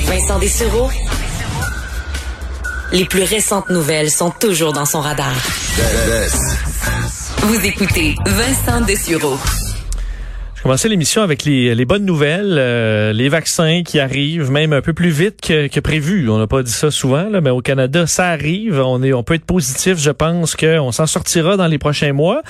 Avec Vincent Dessureau, les plus récentes nouvelles sont toujours dans son radar. Vous écoutez Vincent Dessureau. Je commençais l'émission avec les, les, bonnes nouvelles, euh, les vaccins qui arrivent même un peu plus vite que, que prévu. On n'a pas dit ça souvent, là, mais au Canada, ça arrive. On est, on peut être positif. Je pense qu'on s'en sortira dans les prochains mois.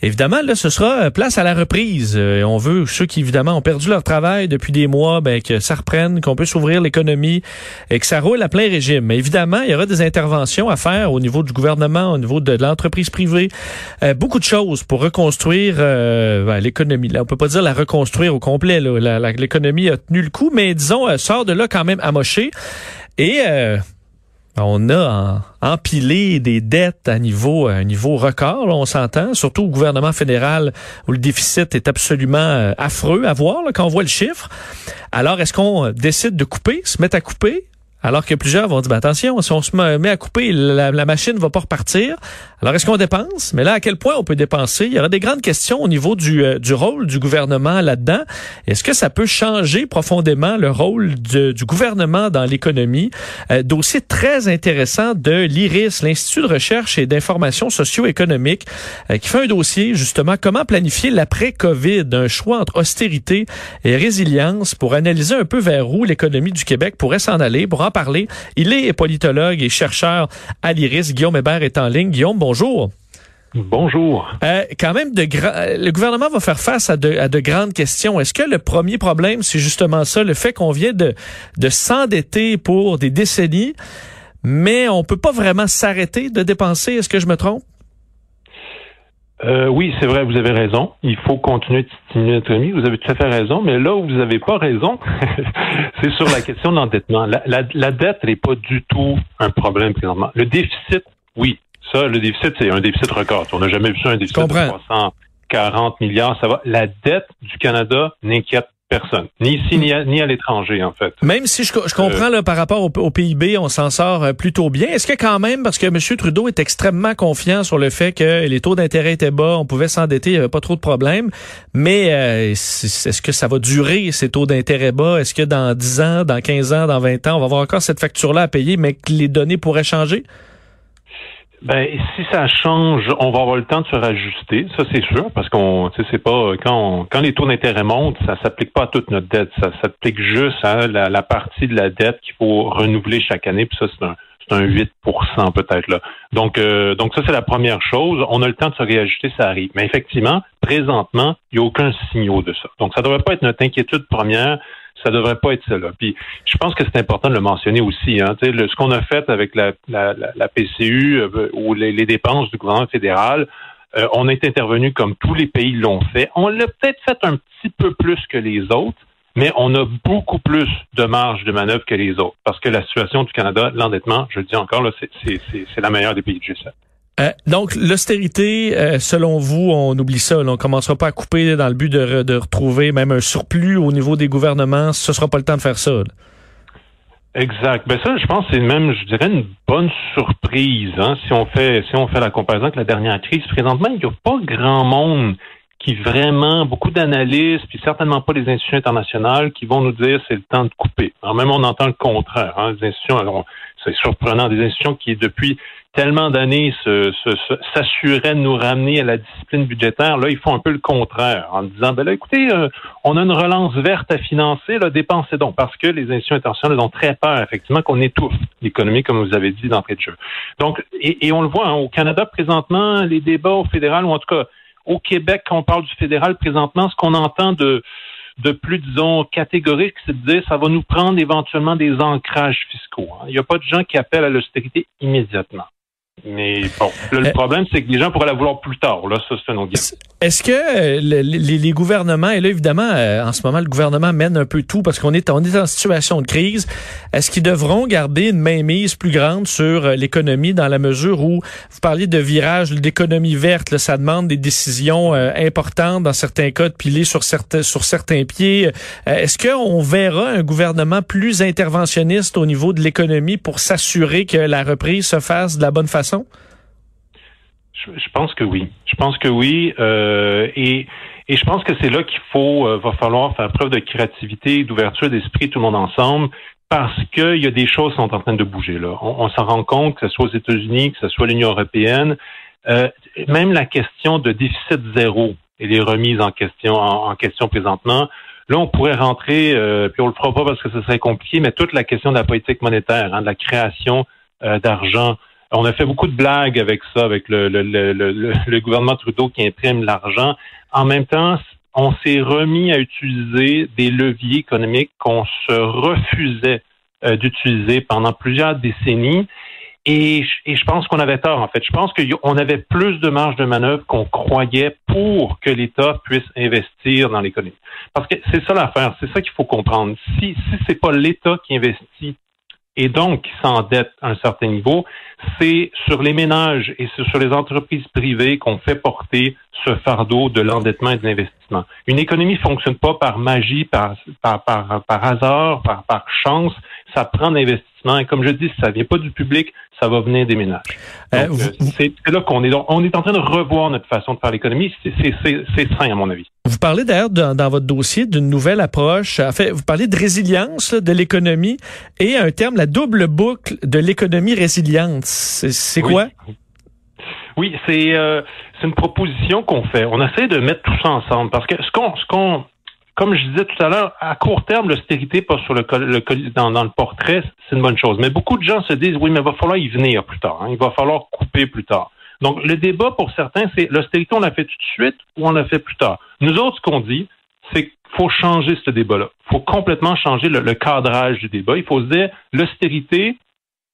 Évidemment, là, ce sera place à la reprise. Euh, on veut ceux qui évidemment ont perdu leur travail depuis des mois, ben, que ça reprenne, qu'on puisse ouvrir l'économie et que ça roule à plein régime. Mais évidemment, il y aura des interventions à faire au niveau du gouvernement, au niveau de l'entreprise privée, euh, beaucoup de choses pour reconstruire ben, l'économie. Là, on peut pas dire la reconstruire au complet. L'économie a tenu le coup, mais disons, euh, sort de là quand même amoché. Et euh, on a empilé des dettes à niveau, à niveau record, on s'entend, surtout au gouvernement fédéral où le déficit est absolument euh, affreux à voir quand on voit le chiffre. Alors, est-ce qu'on décide de couper, se mettre à couper? Alors que plusieurs vont dire, ben attention, si on se met à couper, la, machine va pas repartir. Alors, est-ce qu'on dépense? Mais là, à quel point on peut dépenser? Il y aura des grandes questions au niveau du, euh, du rôle du gouvernement là-dedans. Est-ce que ça peut changer profondément le rôle du gouvernement dans l'économie? Euh, dossier très intéressant de l'IRIS, l'Institut de recherche et d'information socio-économique, euh, qui fait un dossier, justement, comment planifier l'après-COVID, un choix entre austérité et résilience pour analyser un peu vers où l'économie du Québec pourrait s'en aller. En parler, il est politologue et chercheur à l'IRIS. Guillaume Hébert est en ligne. Guillaume, bonjour. Bonjour. Euh, quand même, de le gouvernement va faire face à de, grandes questions. Est-ce que le premier problème, c'est justement ça, le fait qu'on vient de, de s'endetter pour des décennies, mais on peut pas vraiment s'arrêter de dépenser? Est-ce que je me trompe? Euh, oui, c'est vrai, vous avez raison. Il faut continuer de stimuler notre économie. Vous avez tout à fait raison. Mais là où vous n'avez pas raison, c'est sur la question de l'endettement. La, la, dette n'est pas du tout un problème présentement. Le déficit, oui, ça, le déficit, c'est un déficit record. On n'a jamais vu ça, un déficit de 340 milliards. Ça va. La dette du Canada n'inquiète personne, ni ici ni à, l'étranger en fait. Même si je, comprends là, par rapport au, PIB, on s'en sort euh, plutôt bien. Est-ce que quand même, parce que M. Trudeau est extrêmement confiant sur le fait que les taux d'intérêt étaient bas, on pouvait s'endetter, il n'y avait pas trop de problèmes, mais euh, est-ce que ça va durer ces taux d'intérêt bas? Est-ce que dans 10 ans, dans 15 ans, dans 20 ans, on va avoir encore cette facture-là à payer, mais que les données pourraient changer? Ben, si ça change, on va avoir le temps de se rajuster, ça c'est sûr, parce qu'on, c'est pas quand quand les taux d'intérêt montent, ça s'applique pas à toute notre dette, ça s'applique juste à la, partie de la dette qu'il faut renouveler chaque année, puis ça c'est un c'est un 8% peut-être là. Donc euh, donc ça c'est la première chose. On a le temps de se réajuster, ça arrive. Mais effectivement, présentement, il n'y a aucun signal de ça. Donc ça devrait pas être notre inquiétude première ça devrait pas être. Là. Puis je pense que c'est important de le mentionner aussi. Hein. Le, ce qu'on a fait avec la, PCU euh, ou les, dépenses du gouvernement fédéral, euh, on est intervenu comme tous les pays l'ont fait. On l'a peut-être fait un petit peu plus que les autres, mais on a beaucoup plus de marge de manœuvre que les autres. Parce que la situation du Canada, l'endettement, je le dis encore, c'est la meilleure des pays du G7. Euh, donc, l'austérité, euh, selon vous, on oublie ça. On on commencera pas à couper dans le but de, retrouver même un surplus au niveau des gouvernements. Ce sera pas le temps de faire ça. Exact. Ben ça, je pense, c'est même, je dirais, une bonne surprise. Hein, si on fait, si on fait la comparaison avec la dernière crise, présentement, il n'y a pas grand monde qui vraiment, beaucoup d'analystes, puis certainement pas les institutions internationales, qui vont nous dire c'est le temps de couper. Alors même on entend le contraire. Hein, les institutions, c'est surprenant, des institutions qui depuis tellement d'années s'assuraient de nous ramener à la discipline budgétaire, là, ils font un peu le contraire en disant, ben là, écoutez, euh, on a une relance verte à financer, là, dépensez donc, parce que les institutions internationales ont très peur, effectivement, qu'on étouffe l'économie, comme vous avez dit d'entrée de jeu. Donc, et, on le voit, hein, au Canada, présentement, les débats au fédéral, ou en tout cas, au Québec, quand on parle du fédéral, présentement, ce qu'on entend de de plus, disons, catégorique, c'est de dire ça va nous prendre éventuellement des ancrages fiscaux. Hein. Il n'y a pas de gens qui appellent à l'austérité immédiatement. Mais bon, là, le Euh, problème, c'est que les gens pourraient la vouloir plus tard. Là, ça, c'est un autre. Est-ce que euh, le- les, les gouvernements, et là évidemment, euh, en ce moment, le gouvernement mène un peu tout parce qu'on est, on est en situation de crise, est-ce qu'ils devront garder une mainmise plus grande sur l'économie dans la mesure où vous parliez de virage d'économie verte, là, ça demande des décisions euh, importantes dans certains cas de piler sur certains, sur certains pieds. Euh, est-ce qu'on verra un gouvernement plus interventionniste au niveau de l'économie pour s'assurer que la reprise se fasse de la bonne façon? Je, pense que oui. Je pense que oui. euh, et, je pense que c'est là qu'il faut, euh, va falloir faire preuve de créativité, d'ouverture d'esprit, tout le monde ensemble, parce qu'il y a des choses qui sont en train de bouger là. On, s'en rend compte, que ce soit aux États-Unis, que ce soit l'Union européenne, euh, même la question de déficit zéro et les remises en question, en, en question présentement. Là, on pourrait rentrer, puis on le fera pas parce que ce serait compliqué, mais toute la question de la politique monétaire, hein, de la création d'argent. On a fait beaucoup de blagues avec ça, avec le, gouvernement Trudeau qui imprime l'argent. En même temps, on s'est remis à utiliser des leviers économiques qu'on se refusait euh, d'utiliser pendant plusieurs décennies. Et, je- pense qu'on avait tort, en fait. Je pense qu'on avait plus de marge de manœuvre qu'on croyait pour que l'État puisse investir dans l'économie. Parce que c'est ça l'affaire, c'est ça qu'il faut comprendre. Si, si c'est pas l'État qui investit et donc qui s'endette à un certain niveau, c'est sur les ménages et c'est sur les entreprises privées qu'on fait porter ce fardeau de l'endettement et de l'investissement. Une économie fonctionne pas par magie, par, par, par, par hasard, par, par chance. Ça prend l'investissement. Et comme je dis, si ça vient pas du public, ça va venir des ménages. Euh, euh, c'est là qu'on est. Donc, on est en train de revoir notre façon de faire l'économie. C'est- sain, à mon avis. Vous parlez d'ailleurs dans, dans votre dossier d'une nouvelle approche. En fait, vous parlez de résilience là, de l'économie et un terme, la double boucle de l'économie résiliente. C'est c'est Oui. quoi? Oui, c'est euh, c'est une proposition qu'on fait. On essaie de mettre tout ça ensemble parce que ce qu'on ce qu'on comme je disais tout à l'heure, à court terme, l'austérité pas sur le, le dans, le portrait, c'est une bonne chose. Mais beaucoup de gens se disent oui, mais il va falloir y venir plus tard. hein. Il va falloir couper plus tard. Donc le débat pour certains, c'est l'austérité, on l'a fait tout de suite ou on l'a fait plus tard. Nous autres, ce qu'on dit, c'est qu'il faut changer ce débat-là. Il faut complètement changer le cadrage du débat. Il faut se dire l'austérité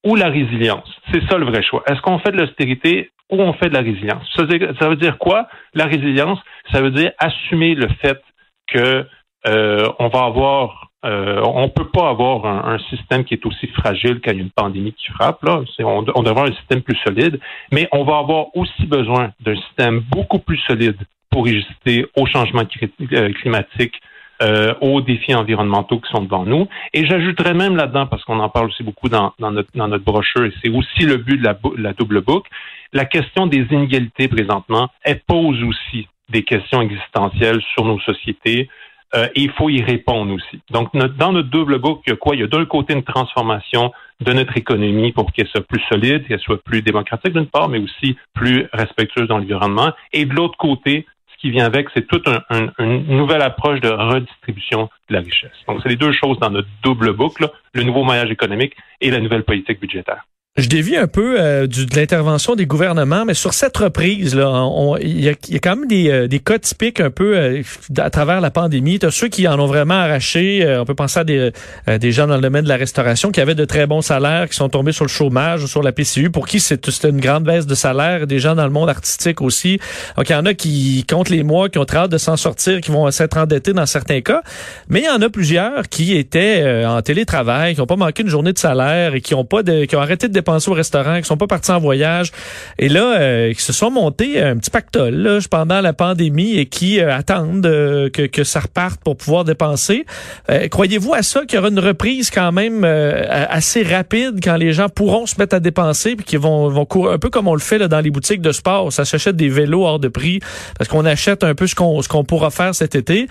ou la résilience. C'est ça le vrai choix. Est-ce qu'on fait de l'austérité ou on fait de la résilience? Ça veut dire, quoi? La résilience, ça veut dire assumer le fait que euh, on va avoir euh, on peut pas avoir un, système qui est aussi fragile quand il y a une pandémie qui frappe. Là, on, on doit avoir un système plus solide, mais on va avoir aussi besoin d'un système beaucoup plus solide pour résister aux changements cri- euh, climatiques, euh, aux défis environnementaux qui sont devant nous. Et j'ajouterais même là-dedans, parce qu'on en parle aussi beaucoup dans, dans notre, dans notre brochure, et c'est aussi le but de la, bou- la double boucle, la question des inégalités présentement, elle pose aussi des questions existentielles sur nos sociétés. euh, et il faut y répondre aussi. Donc, dans notre double boucle, il y a quoi? Il y a d'un côté une transformation de notre économie pour qu'elle soit plus solide, qu'elle soit plus démocratique d'une part, mais aussi plus respectueuse dans l'environnement. Et de l'autre côté, qui vient avec, c'est toute un- un- une nouvelle approche de redistribution de la richesse. Donc, c'est les deux choses dans notre double boucle, le nouveau maillage économique et la nouvelle politique budgétaire. Je dévie un peu euh, du, de l'intervention des gouvernements, mais sur cette reprise, là, il y, a, y a quand même des, euh, des cas typiques un peu euh, à travers la pandémie. Tu ceux qui en ont vraiment arraché. euh, on peut penser à des, euh, des gens dans le domaine de la restauration qui avaient de très bons salaires, qui sont tombés sur le chômage ou sur la PCU, pour qui c'était une grande baisse de salaire. Des gens dans le monde artistique aussi. Donc, il y en a qui comptent les mois, qui ont très hâte de s'en sortir, qui vont s'être endettés dans certains cas. Mais il y en a plusieurs qui étaient euh, en télétravail, qui n'ont pas manqué une journée de salaire et qui ont pas de, qui ont arrêté de dépenser au restaurant, qui sont pas partis en voyage. Et là, euh, qui se sont montés un petit pactole là, pendant la pandémie et qui euh, attendent euh, que, que ça reparte pour pouvoir dépenser. Euh, Croyez-vous à ça qu'il y aura une reprise quand même euh, assez rapide quand les gens pourront se mettre à dépenser puis qu'ils vont, vont courir un peu comme on le fait là, dans les boutiques de sport. Ça s'achète des vélos hors de prix parce qu'on achète un peu ce qu'on ce qu'on pourra faire cet été.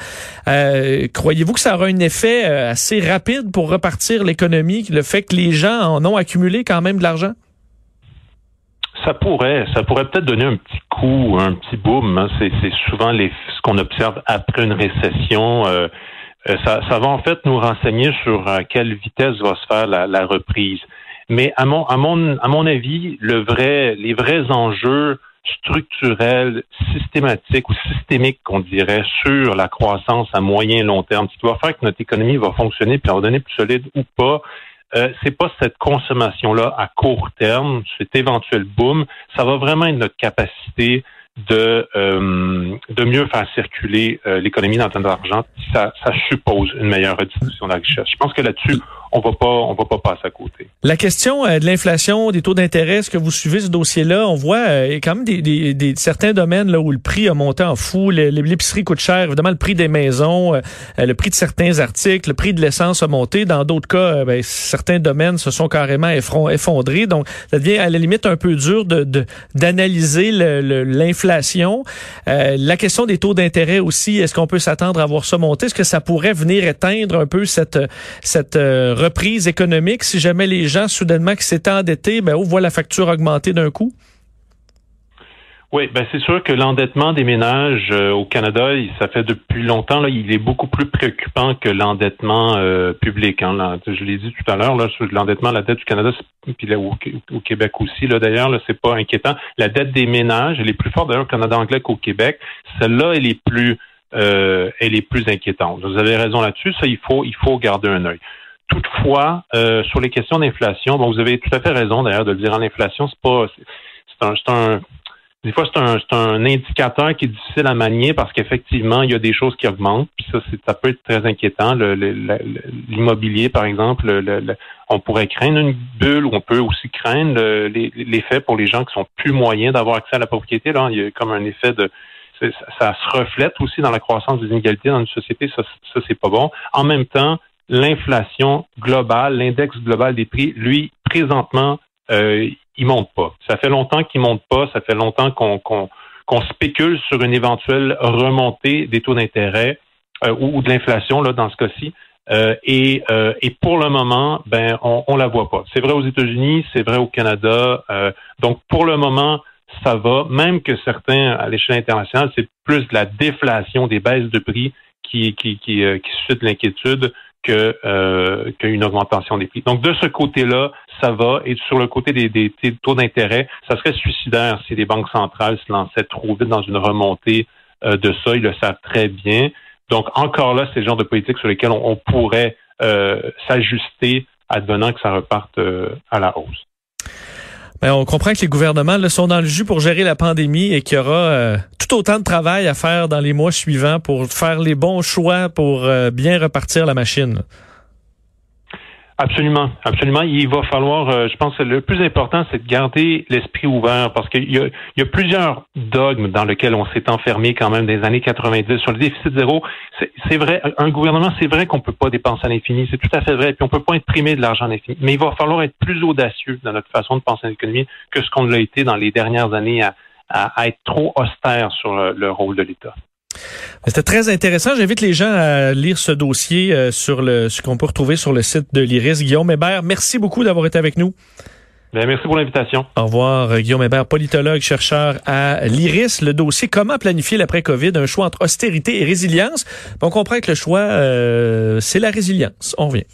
Euh, Croyez-vous que ça aura un effet euh, assez rapide pour repartir l'économie, le fait que les gens en ont accumulé quand même l'argent? Ça pourrait, ça pourrait peut-être donner un petit coup, un petit boom. hein. C'est, souvent ce qu'on observe après une récession. Euh, euh, ça, va en fait nous renseigner sur à quelle vitesse va se faire la, reprise. Mais à mon, avis, les vrais enjeux structurels, systématiques ou systémiques, qu'on dirait, sur la croissance à moyen et long terme, qui doit faire que notre économie va fonctionner puis va donner plus solide ou pas, euh, c'est pas cette consommation-là à court terme, cet éventuel boom, ça va vraiment être notre capacité de euh, de mieux faire circuler euh, l'économie dans le temps d'argent. Ça, ça suppose une meilleure redistribution de la richesse. Je pense que là-dessus, on va pas on va pas passer à côté. La question euh, de l'inflation, des taux d'intérêt, est-ce que vous suivez ce dossier-là? On voit euh, quand même des, des, des, certains domaines là où le prix a monté en fou. L'épicerie coûte cher, évidemment le prix des maisons, euh, le prix de certains articles, le prix de l'essence a monté. Dans d'autres cas, ben, certains domaines se sont carrément effondrés. Donc ça devient à la limite un peu dur de d'analyser l'inflation. la question des taux d'intérêt aussi, est-ce qu'on peut s'attendre à voir ça monter? Est-ce que ça pourrait venir éteindre un peu cette cette reprise économique si jamais les gens, soudainement, qui s'étaient endettés, ben, on voit la facture augmenter d'un coup? Oui, ben c'est sûr que l'endettement des ménages euh, au Canada, ça fait depuis longtemps, là, il est beaucoup plus préoccupant que l'endettement euh, public. Hein, je l'ai dit tout à l'heure, l'endettement, la dette du Canada, puis là, au, Québec aussi, là, d'ailleurs, là, c'est pas inquiétant. La dette des ménages, elle est plus forte d'ailleurs au Canada anglais qu'au Québec. Celle-là, elle est plus euh, elle est plus inquiétante. Vous avez raison là-dessus. Ça, il faut, il faut garder un œil. Toutefois, euh, sur les questions d'inflation, bon, vous avez tout à fait raison d'ailleurs de le dire. En inflation, c'est pas, c'est un, un, des fois c'est un, un indicateur qui est difficile à manier parce qu'effectivement il y a des choses qui augmentent. Puis ça, ça peut être très inquiétant. l'immobilier, par exemple, on pourrait craindre une bulle ou on peut aussi craindre l'effet pour les gens qui sont plus moyens d'avoir accès à la propriété. Là, il y a comme un effet de ça, se reflète aussi dans la croissance des inégalités dans une société. Ça, ça c'est pas bon. En même temps, l'inflation globale, l'index global des prix, lui, présentement, euh, il monte pas. Ça fait longtemps qu'il monte pas. Ça fait longtemps qu'on spécule sur une éventuelle remontée des taux d'intérêt euh, ou, de l'inflation là dans ce cas-ci. Euh, et, euh, et pour le moment, ben on, on la voit pas. C'est vrai aux États-Unis, c'est vrai au Canada. Donc pour le moment, ça va. Même que certains à l'échelle internationale, c'est plus de la déflation des baisses de prix qui qui qui, qui suscite l'inquiétude que euh, qu'une augmentation des prix. Donc de ce côté-là, ça va. Et sur le côté des, des, taux d'intérêt, ça serait suicidaire si les banques centrales se lançaient trop vite dans une remontée euh, de ça. Ils le savent très bien. Donc encore là, c'est le genre de politique sur lesquelles on, pourrait euh, s'ajuster advenant que ça reparte euh, à la hausse. Ben, on comprend que les gouvernements là, sont dans le jus pour gérer la pandémie et qu'il y aura euh, tout autant de travail à faire dans les mois suivants pour faire les bons choix pour euh, bien repartir la machine. Absolument, absolument. Il va falloir, euh, je pense que le plus important, c'est de garder l'esprit ouvert parce qu'il y y a plusieurs dogmes dans lesquels on s'est enfermé quand même des années 90 sur le déficit zéro. C'est vrai, un gouvernement, c'est vrai qu'on peut pas dépenser à l'infini, c'est tout à fait vrai, puis on peut pas imprimer de l'argent à l'infini, mais il va falloir être plus audacieux dans notre façon de penser à l'économie que ce qu'on l'a été dans les dernières années à, être trop austère sur le rôle de l'État. C'était très intéressant. J'invite les gens à lire ce dossier euh, sur le ce qu'on peut retrouver sur le site de l'Iris. Guillaume Hébert, merci beaucoup d'avoir été avec nous. Bien, merci pour l'invitation. Au revoir, euh, Guillaume Hébert, politologue, chercheur à l'IRIS. Le dossier Comment planifier l'après-COVID, un choix entre austérité et résilience. on comprend que le choix, euh, c'est la résilience. On revient.